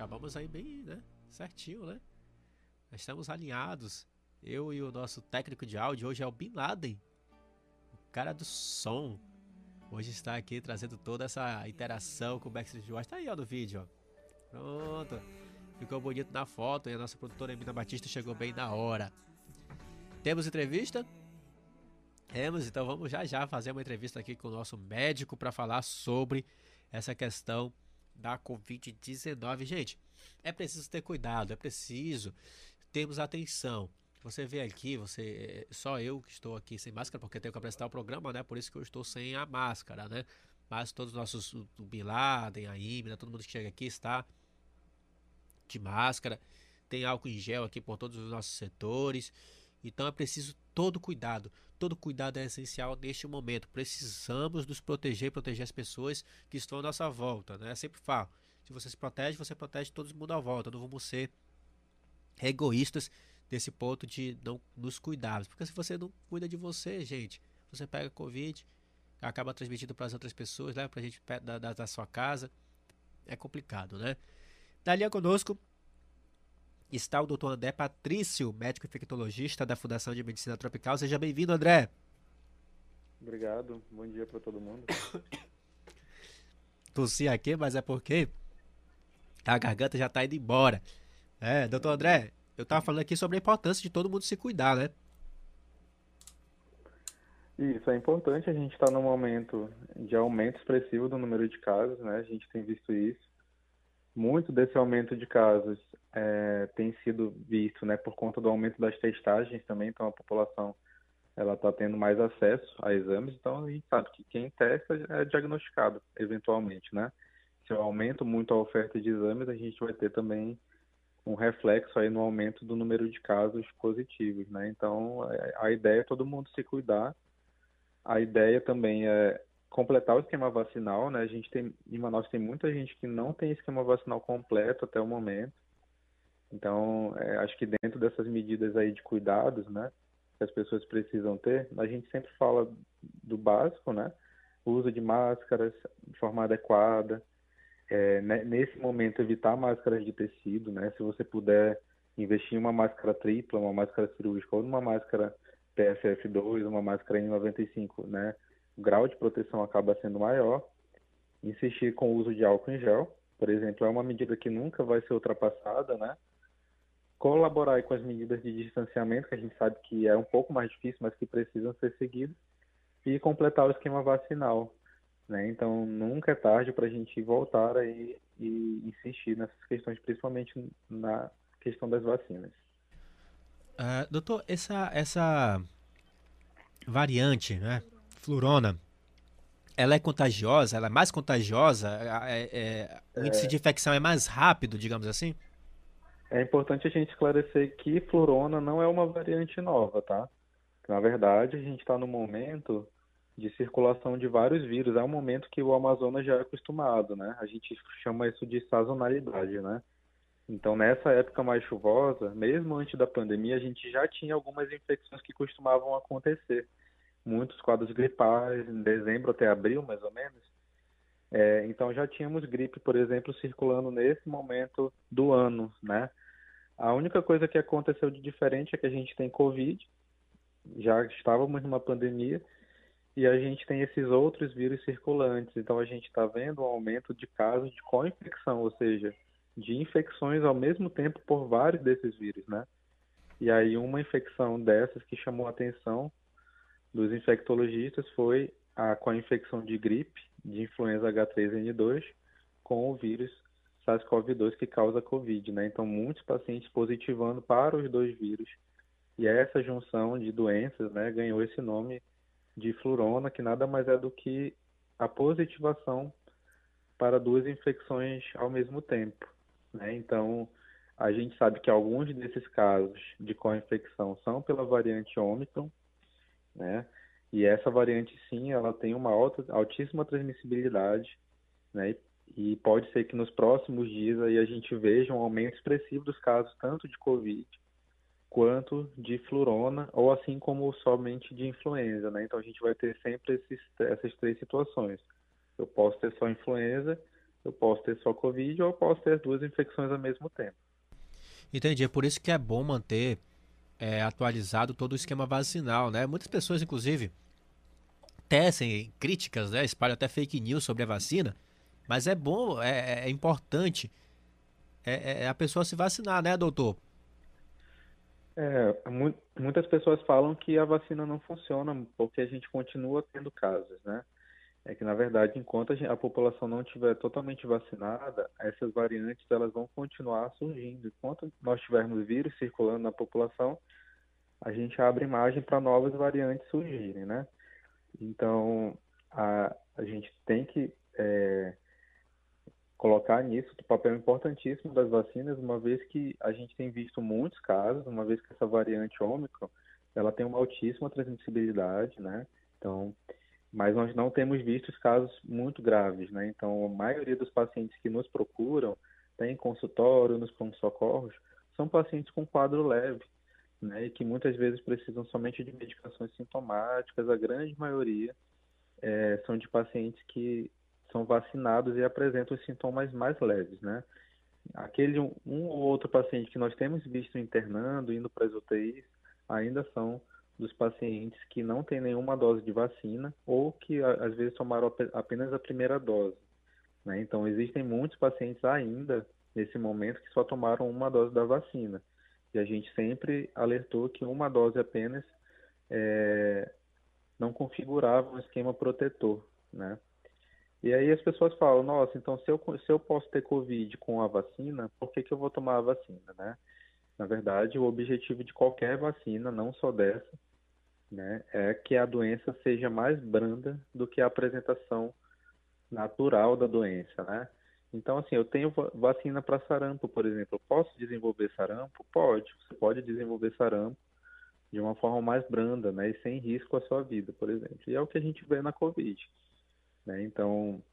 Speaker 3: Acabamos aí bem, né? Certinho, né? Estamos alinhados. Eu e o nosso técnico de áudio hoje é o Bin Laden, o cara do som. Hoje está aqui trazendo toda essa interação com o Backstreet Boys. Tá aí, ó, no vídeo, ó. Pronto. Ficou bonito na foto e a nossa produtora Emina Batista chegou bem na hora. Temos entrevista? Temos, então vamos já já fazer uma entrevista aqui com o nosso médico para falar sobre essa questão da Covid-19. Gente, é preciso ter cuidado, é preciso termos atenção. Você vê aqui, você só eu que estou aqui sem máscara porque tenho que apresentar o programa, né? Por isso que eu estou sem a máscara, né? Mas todos os nossos o Bin Laden, a todo mundo que chega aqui está de máscara. Tem álcool em gel aqui por todos os nossos setores. Então é preciso todo cuidado. Todo cuidado é essencial neste momento. Precisamos nos proteger, proteger as pessoas que estão à nossa volta, né? Eu sempre falo, se você se protege, você protege todo mundo à volta. Não vamos ser egoístas desse ponto de não nos cuidarmos. Porque se você não cuida de você, gente, você pega Covid, acaba transmitindo para as outras pessoas, leva para a gente da, da, da sua casa. É complicado, né? Dali conosco está o Dr. André Patrício, médico infectologista da Fundação de Medicina Tropical. Seja bem-vindo, André.
Speaker 8: Obrigado. Bom dia para todo mundo.
Speaker 3: Tossi aqui, mas é porque a garganta já está indo embora. É, doutor André, eu estava falando aqui sobre a importância de todo mundo se cuidar, né?
Speaker 8: Isso, é importante. A gente está num momento de aumento expressivo do número de casos, né? A gente tem visto isso. Muito desse aumento de casos é, tem sido visto né, por conta do aumento das testagens também, então a população ela está tendo mais acesso a exames, então a gente sabe que quem testa é diagnosticado eventualmente, né? Se eu aumento muito a oferta de exames, a gente vai ter também um reflexo aí no aumento do número de casos positivos, né? Então é, a ideia é todo mundo se cuidar. A ideia também é completar o esquema vacinal, né? A gente tem em Manaus tem muita gente que não tem esquema vacinal completo até o momento. Então, é, acho que dentro dessas medidas aí de cuidados, né, que as pessoas precisam ter, a gente sempre fala do básico, né, uso de máscaras de forma adequada, é, né, nesse momento evitar máscaras de tecido, né, se você puder investir em uma máscara tripla, uma máscara cirúrgica ou numa máscara PFF2, uma máscara N95, né, o grau de proteção acaba sendo maior. Insistir com o uso de álcool em gel, por exemplo, é uma medida que nunca vai ser ultrapassada, né? colaborar com as medidas de distanciamento, que a gente sabe que é um pouco mais difícil, mas que precisam ser seguidas, e completar o esquema vacinal. Né? Então, nunca é tarde para a gente voltar aí e insistir nessas questões, principalmente na questão das vacinas.
Speaker 3: Uh, doutor, essa, essa variante, né, flurona, ela é contagiosa? Ela é mais contagiosa? É, é, o índice é... de infecção é mais rápido, digamos assim?
Speaker 8: É importante a gente esclarecer que florona não é uma variante nova, tá? Na verdade, a gente está no momento de circulação de vários vírus. É um momento que o Amazonas já é acostumado, né? A gente chama isso de sazonalidade, né? Então, nessa época mais chuvosa, mesmo antes da pandemia, a gente já tinha algumas infecções que costumavam acontecer. Muitos quadros gripais, em dezembro até abril, mais ou menos. É, então, já tínhamos gripe, por exemplo, circulando nesse momento do ano, né? A única coisa que aconteceu de diferente é que a gente tem Covid, já estávamos numa pandemia, e a gente tem esses outros vírus circulantes. Então a gente está vendo um aumento de casos de co-infecção, ou seja, de infecções ao mesmo tempo por vários desses vírus, né? E aí uma infecção dessas que chamou a atenção dos infectologistas foi a co-infecção de gripe, de influenza H3N2, com o vírus SARS-CoV-2 que causa Covid, né? Então muitos pacientes positivando para os dois vírus. E essa junção de doenças, né, ganhou esse nome de flurona, que nada mais é do que a positivação para duas infecções ao mesmo tempo. Né? Então, a gente sabe que alguns desses casos de co-infecção são pela variante Ômicron, né? E essa variante, sim, ela tem uma alta, altíssima transmissibilidade, né? E pode ser que nos próximos dias aí a gente veja um aumento expressivo dos casos tanto de Covid quanto de flurona, ou assim como somente de influenza, né? Então a gente vai ter sempre esses, essas três situações. Eu posso ter só influenza, eu posso ter só Covid, ou eu posso ter as duas infecções ao mesmo tempo.
Speaker 3: Entendi, é por isso que é bom manter é, atualizado todo o esquema vacinal, né? Muitas pessoas, inclusive, tecem críticas, né? espalham até fake news sobre a vacina, mas é bom, é, é importante é, é a pessoa se vacinar, né, doutor?
Speaker 8: É, muitas pessoas falam que a vacina não funciona porque a gente continua tendo casos, né? É que na verdade, enquanto a, população não estiver totalmente vacinada, essas variantes elas vão continuar surgindo. Enquanto nós tivermos vírus circulando na população, a gente abre margem para novas variantes surgirem, né? Então, a, a gente tem que é, colocar nisso o papel importantíssimo das vacinas, uma vez que a gente tem visto muitos casos, uma vez que essa variante Ômicron, ela tem uma altíssima transmissibilidade, né? Então, mas nós não temos visto casos muito graves, né? Então, a maioria dos pacientes que nos procuram, tem consultório, nos pronto-socorros, são pacientes com quadro leve, né? E que muitas vezes precisam somente de medicações sintomáticas, a grande maioria é, são de pacientes que são vacinados e apresentam os sintomas mais leves, né? Aquele um, um ou outro paciente que nós temos visto internando, indo para as UTIs, ainda são dos pacientes que não têm nenhuma dose de vacina ou que às vezes tomaram apenas a primeira dose. Né? Então, existem muitos pacientes ainda, nesse momento, que só tomaram uma dose da vacina. E a gente sempre alertou que uma dose apenas é, não configurava um esquema protetor. Né? E aí as pessoas falam, nossa, então se eu, se eu posso ter Covid com a vacina, por que, que eu vou tomar a vacina, né? Na verdade, o objetivo de qualquer vacina, não só dessa, né, é que a doença seja mais branda do que a apresentação natural da doença, né? Então, assim, eu tenho vacina para sarampo, por exemplo. posso desenvolver sarampo? Pode. Você pode desenvolver sarampo de uma forma mais branda, né? E sem risco à sua vida, por exemplo. E é o que a gente vê na Covid. Né? Então,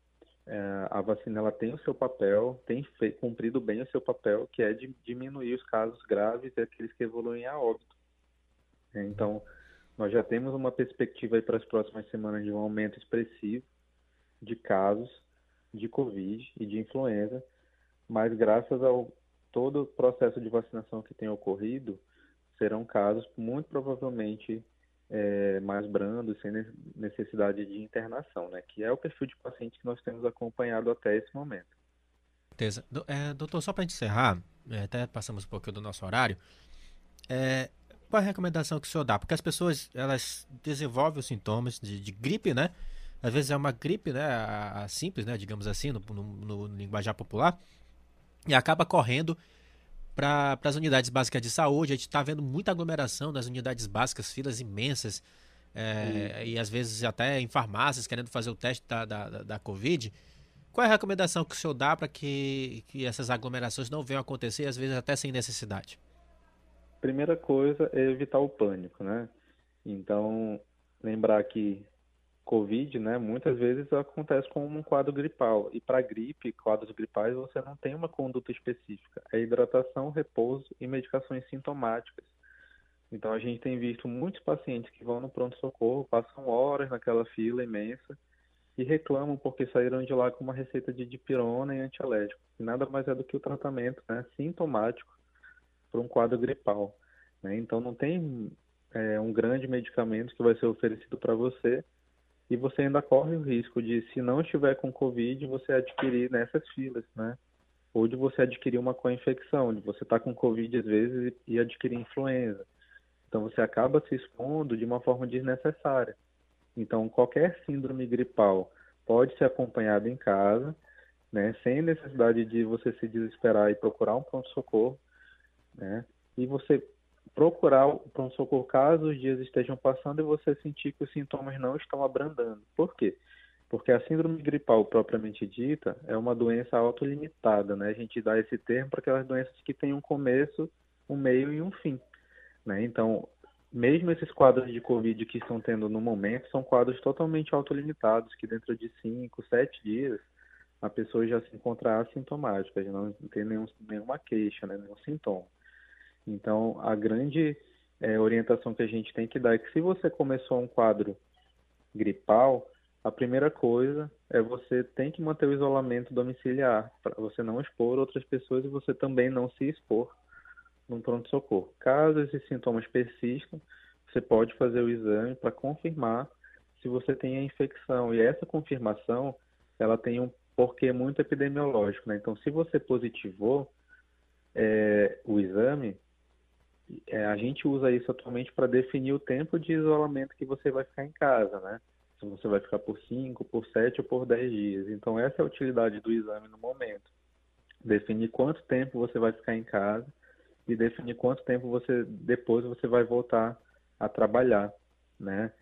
Speaker 8: é, a vacina ela tem o seu papel, tem cumprido bem o seu papel, que é de diminuir os casos graves e aqueles que evoluem a óbito. É, então, nós já temos uma perspectiva para as próximas semanas de um aumento expressivo de casos de Covid e de influenza, mas graças ao todo o processo de vacinação que tem ocorrido, serão casos muito provavelmente é, mais brandos, sem necessidade de internação, né? Que é o perfil de paciente que nós temos acompanhado até esse momento.
Speaker 3: Certeza. É, doutor, só para encerrar, é, até passamos um pouquinho do nosso horário, é, qual é a recomendação que o senhor dá? Porque as pessoas, elas desenvolvem os sintomas de, de gripe, né? Às vezes é uma gripe, né, a, a simples, né, digamos assim, no, no, no linguajar popular, e acaba correndo para as unidades básicas de saúde. A gente está vendo muita aglomeração nas unidades básicas, filas imensas, é, e às vezes até em farmácias querendo fazer o teste da, da, da Covid. Qual é a recomendação que o senhor dá para que, que essas aglomerações não venham a acontecer, às vezes até sem necessidade?
Speaker 8: Primeira coisa é evitar o pânico, né? Então, lembrar que Covid, né, muitas vezes acontece como um quadro gripal. E para gripe, quadros gripais, você não tem uma conduta específica. É hidratação, repouso e medicações sintomáticas. Então a gente tem visto muitos pacientes que vão no pronto-socorro, passam horas naquela fila imensa e reclamam porque saíram de lá com uma receita de dipirona e antialérgico, nada mais é do que o tratamento né, sintomático para um quadro gripal. Né? Então não tem é, um grande medicamento que vai ser oferecido para você e você ainda corre o risco de, se não estiver com Covid, você adquirir nessas filas, né? Ou de você adquirir uma co-infecção, de você estar tá com Covid às vezes e adquirir influenza. Então você acaba se expondo de uma forma desnecessária. Então qualquer síndrome gripal pode ser acompanhada em casa, né, sem necessidade de você se desesperar e procurar um pronto-socorro, né? E você procurar o pronto-socorro caso os dias estejam passando e você sentir que os sintomas não estão abrandando. Por quê? Porque a síndrome gripal propriamente dita é uma doença autolimitada, né? A gente dá esse termo para aquelas doenças que têm um começo, um meio e um fim, né? Então, mesmo esses quadros de Covid que estão tendo no momento, são quadros totalmente autolimitados, que dentro de 5, 7 dias a pessoa já se encontra assintomática, já não tem nenhum, nenhuma queixa, né? nenhum sintoma. Então, a grande é, orientação que a gente tem que dar é que se você começou um quadro gripal, a primeira coisa é você tem que manter o isolamento domiciliar, para você não expor outras pessoas e você também não se expor no pronto-socorro. Caso esses sintomas persistam, você pode fazer o exame para confirmar se você tem a infecção. E essa confirmação, ela tem um porquê muito epidemiológico. Né? Então, se você positivou é, o exame, é, a gente usa isso atualmente para definir o tempo de isolamento que você vai ficar em casa, né? Se você vai ficar por 5, por 7 ou por 10 dias. Então, essa é a utilidade do exame no momento. Definir quanto tempo você vai ficar em casa e definir quanto tempo você depois você vai voltar a trabalhar, né?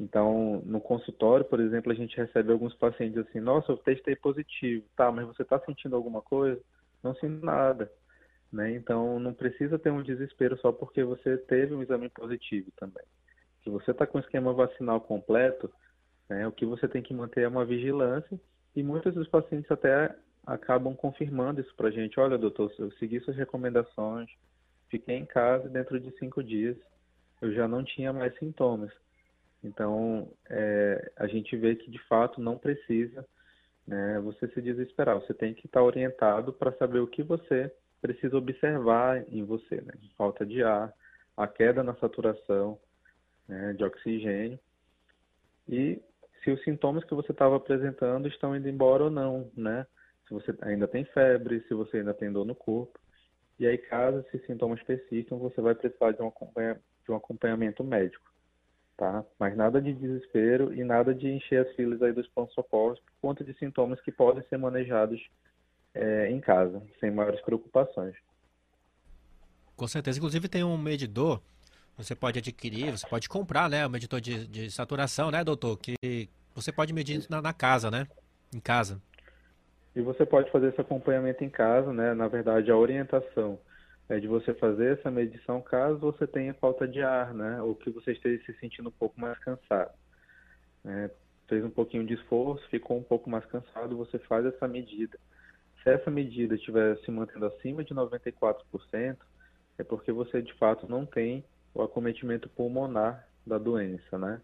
Speaker 8: Então, no consultório, por exemplo, a gente recebe alguns pacientes assim: Nossa, eu testei positivo, tá, mas você está sentindo alguma coisa? Não sinto nada. Né? Então, não precisa ter um desespero só porque você teve um exame positivo também. Se você está com o esquema vacinal completo, né, o que você tem que manter é uma vigilância e muitos dos pacientes até acabam confirmando isso para a gente. Olha, doutor, eu segui suas recomendações, fiquei em casa dentro de cinco dias, eu já não tinha mais sintomas. Então, é, a gente vê que de fato não precisa né, você se desesperar. Você tem que estar tá orientado para saber o que você precisa observar em você, né? Falta de ar, a queda na saturação né, de oxigênio e se os sintomas que você estava apresentando estão indo embora ou não, né? Se você ainda tem febre, se você ainda tem dor no corpo. E aí, caso esses sintomas persistam, você vai precisar de um, de um acompanhamento médico, tá? Mas nada de desespero e nada de encher as filas aí dos pontos-socorros por conta de sintomas que podem ser manejados é, em casa, sem maiores preocupações.
Speaker 3: Com certeza. Inclusive tem um medidor, você pode adquirir, você pode comprar, né? Um medidor de, de saturação, né, doutor? Que você pode medir na, na, casa, né? Em casa.
Speaker 8: E você pode fazer esse acompanhamento em casa, né? Na verdade, a orientação é de você fazer essa medição caso você tenha falta de ar, né? Ou que você esteja se sentindo um pouco mais cansado. É, fez um pouquinho de esforço, ficou um pouco mais cansado, você faz essa medida. Se essa medida estiver se mantendo acima de 94%, é porque você de fato não tem o acometimento pulmonar da doença, né?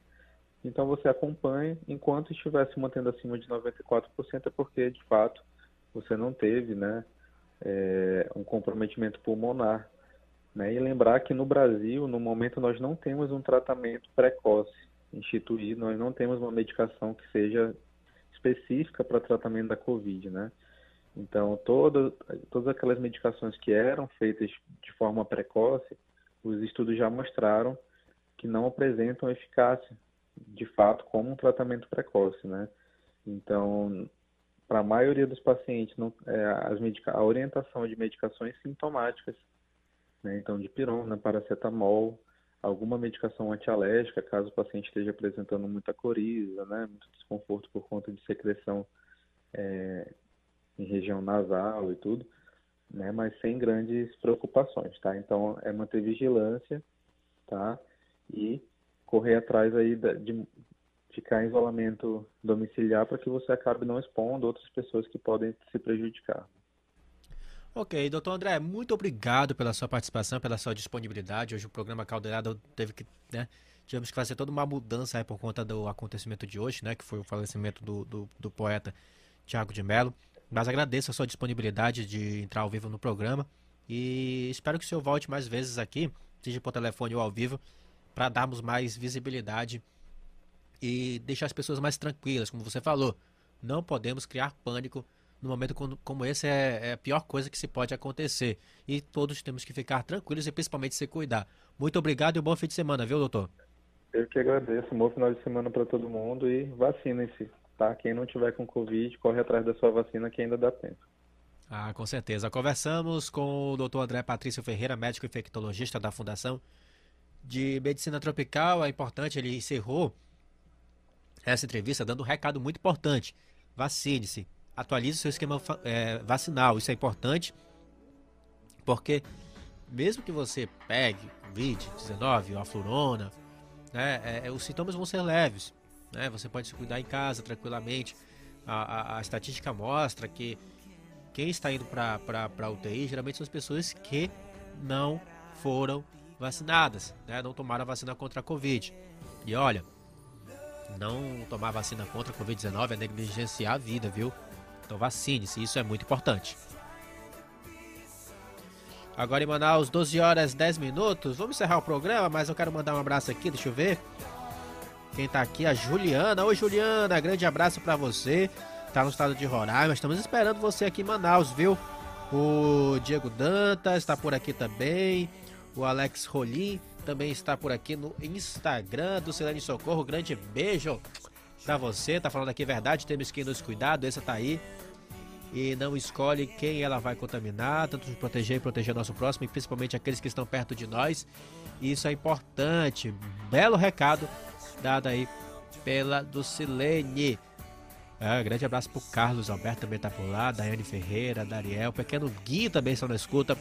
Speaker 8: Então você acompanha, enquanto estiver se mantendo acima de 94%, é porque de fato você não teve, né, é, um comprometimento pulmonar. Né? E lembrar que no Brasil, no momento, nós não temos um tratamento precoce instituído, nós não temos uma medicação que seja específica para tratamento da Covid, né? Então, todas, todas aquelas medicações que eram feitas de forma precoce, os estudos já mostraram que não apresentam eficácia, de fato, como um tratamento precoce, né? Então, para a maioria dos pacientes, não, é, as medica a orientação de medicações sintomáticas, né? Então, de pirona, paracetamol, alguma medicação antialérgica, caso o paciente esteja apresentando muita coriza, né? Muito desconforto por conta de secreção é, em região nasal e tudo, né? Mas sem grandes preocupações, tá? Então é manter vigilância, tá? E correr atrás aí de ficar em isolamento domiciliar para que você acabe não expondo outras pessoas que podem se prejudicar.
Speaker 3: Ok, doutor André, muito obrigado pela sua participação, pela sua disponibilidade. Hoje o programa Caldeirada teve que, né, tivemos que fazer toda uma mudança por conta do acontecimento de hoje, né, que foi o falecimento do, do, do poeta Tiago de Mello. Mas agradeço a sua disponibilidade de entrar ao vivo no programa e espero que o senhor volte mais vezes aqui, seja por telefone ou ao vivo, para darmos mais visibilidade e deixar as pessoas mais tranquilas, como você falou. Não podemos criar pânico no momento como esse é, é, a pior coisa que se pode acontecer. E todos temos que ficar tranquilos e principalmente se cuidar. Muito obrigado e um bom fim de semana, viu, doutor?
Speaker 8: Eu que agradeço. Um bom final de semana para todo mundo e vacinem-se, tá? Quem não tiver com Covid, corre atrás da sua vacina que ainda dá tempo.
Speaker 3: Ah, com certeza. Conversamos com o doutor André Patrício Ferreira, médico infectologista da Fundação de Medicina Tropical. É importante, ele encerrou essa entrevista dando um recado muito importante. Vacine-se, atualize seu esquema é, vacinal. Isso é importante porque mesmo que você pegue Covid-19 ou a florona, né, é, os sintomas vão ser leves. Né? Você pode se cuidar em casa tranquilamente. A, a, a estatística mostra que quem está indo para UTI geralmente são as pessoas que não foram vacinadas, né? não tomaram a vacina contra a Covid. E olha, não tomar vacina contra a Covid-19 é negligenciar a vida, viu? Então vacine-se, isso é muito importante. Agora em Manaus, 12 horas 10 minutos. Vamos encerrar o programa, mas eu quero mandar um abraço aqui, deixa eu ver. Quem tá aqui? A Juliana. Oi, Juliana, grande abraço para você. Tá no estado de Roraima. Estamos esperando você aqui em Manaus, viu? O Diego Dantas está por aqui também. O Alex Rolim também está por aqui no Instagram do Celene Socorro. Grande beijo pra você. Tá falando aqui verdade, temos que nos cuidar, a doença tá aí. E não escolhe quem ela vai contaminar, tanto proteger e proteger nosso próximo, e principalmente aqueles que estão perto de nós. Isso é importante. Belo recado dado aí pela Dulcilene. É, grande abraço pro Carlos Alberto também tá por lá, Daiane Ferreira, Dariel, pequeno Gui também estão na escuta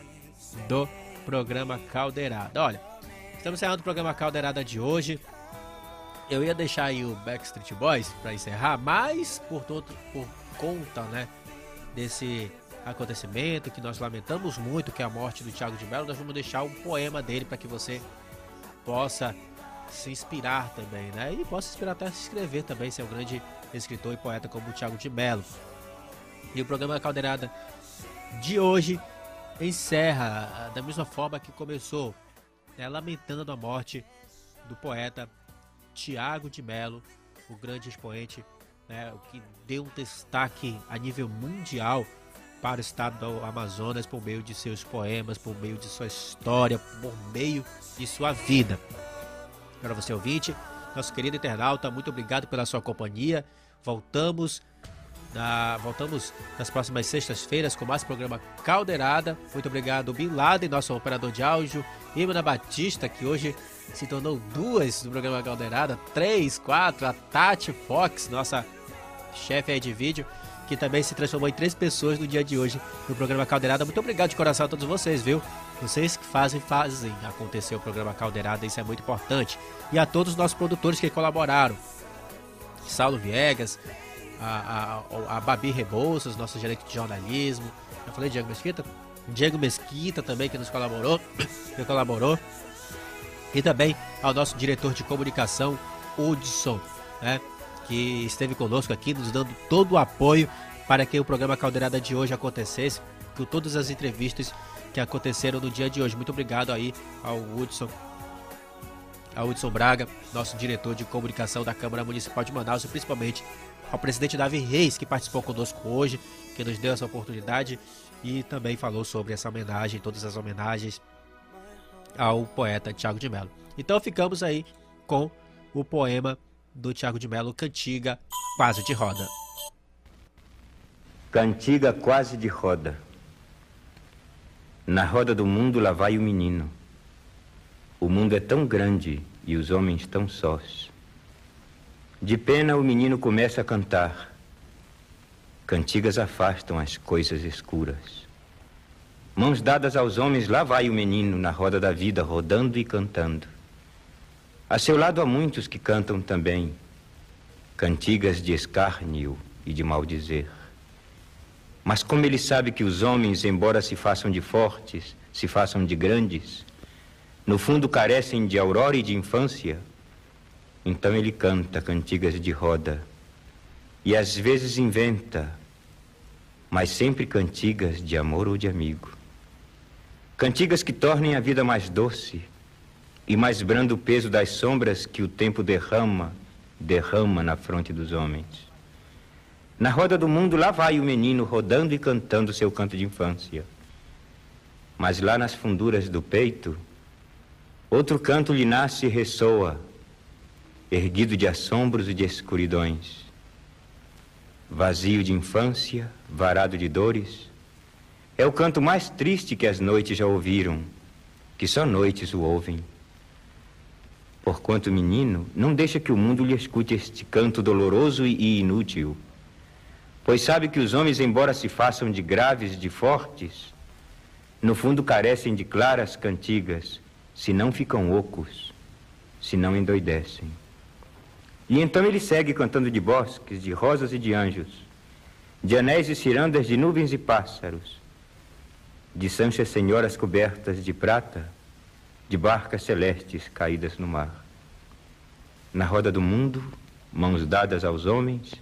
Speaker 3: do programa Caldeirada. Olha, estamos encerrando o programa Caldeirada de hoje. Eu ia deixar aí o Backstreet Boys para encerrar, mas por todo por conta, né, desse acontecimento que nós lamentamos muito, que é a morte do Thiago de Mello, nós vamos deixar um poema dele para que você possa se inspirar também, né? E possa inspirar até se escrever também, ser um grande escritor e poeta como o Thiago de Mello. E o programa Caldeirada de hoje encerra ah, da mesma forma que começou, né, lamentando a morte do poeta Tiago de Mello, o grande expoente, né, que deu um destaque a nível mundial para o estado do Amazonas por meio de seus poemas, por meio de sua história, por meio de sua vida. Para você ouvinte, nosso querido internauta, muito obrigado pela sua companhia. Voltamos na, voltamos nas próximas sextas-feiras com mais programa Caldeirada. Muito obrigado, Bin Laden, nosso operador de áudio, Imana Batista, que hoje se tornou duas do programa Caldeirada, três, quatro, a Tati Fox, nossa chefe de vídeo, que também se transformou em três pessoas no dia de hoje no programa Caldeirada. Muito obrigado de coração a todos vocês, viu? Vocês que fazem, fazem acontecer o programa Caldeirada, isso é muito importante. E a todos os nossos produtores que colaboraram. Saulo Viegas, a, a, a Babi Rebouças, nosso gerente de jornalismo. Eu falei Diego Mesquita? Diego Mesquita também que nos colaborou, que colaborou. E também ao nosso diretor de comunicação, Hudson, né? Que esteve conosco aqui, nos dando todo o apoio para que o programa Caldeirada de hoje acontecesse, com todas as entrevistas que aconteceram no dia de hoje. Muito obrigado aí ao Hudson, ao Hudson Braga, nosso diretor de comunicação da Câmara Municipal de Manaus, e principalmente ao presidente Davi Reis, que participou conosco hoje, que nos deu essa oportunidade e também falou sobre essa homenagem, todas as homenagens ao poeta Tiago de Mello. Então ficamos aí com o poema do Tiago de Mello, Cantiga Quase de Roda.
Speaker 2: Cantiga quase de roda. Na roda do mundo lá vai o menino. O mundo é tão grande e os homens tão sós. De pena o menino começa a cantar. Cantigas afastam as coisas escuras. Mãos dadas aos homens, lá vai o menino na roda da vida, rodando e cantando. A seu lado há muitos que cantam também. cantigas de escárnio e de maldizer. Mas como ele sabe que os homens, embora se façam de fortes, se façam de grandes, no fundo carecem de aurora e de infância, então ele canta cantigas de roda e às vezes inventa, mas sempre cantigas de amor ou de amigo. Cantigas que tornem a vida mais doce e mais brando o peso das sombras que o tempo derrama, derrama na fronte dos homens. Na roda do mundo, lá vai o menino rodando e cantando seu canto de infância. Mas lá nas funduras do peito, outro canto lhe nasce e ressoa, erguido de assombros e de escuridões. Vazio de infância, varado de dores, é o canto mais triste que as noites já ouviram, que só noites o ouvem. Porquanto menino, não deixa que o mundo lhe escute este canto doloroso e inútil pois sabe que os homens, embora se façam de graves, de fortes, no fundo carecem de claras cantigas, se não ficam ocos, se não endoidecem. E então ele segue cantando de bosques, de rosas e de anjos, de anéis e cirandas, de nuvens e pássaros, de sanchas senhoras cobertas de prata, de barcas celestes caídas no mar. Na roda do mundo, mãos dadas aos homens,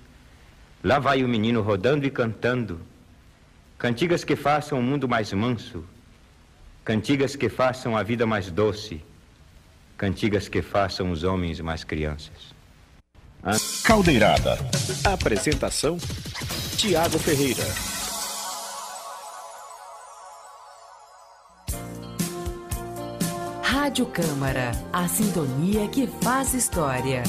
Speaker 2: Lá vai o menino rodando e cantando, cantigas que façam o mundo mais manso, cantigas que façam a vida mais doce, cantigas que façam os homens mais crianças.
Speaker 1: Caldeirada. Apresentação: Tiago Ferreira.
Speaker 9: Rádio Câmara, a sintonia que faz história.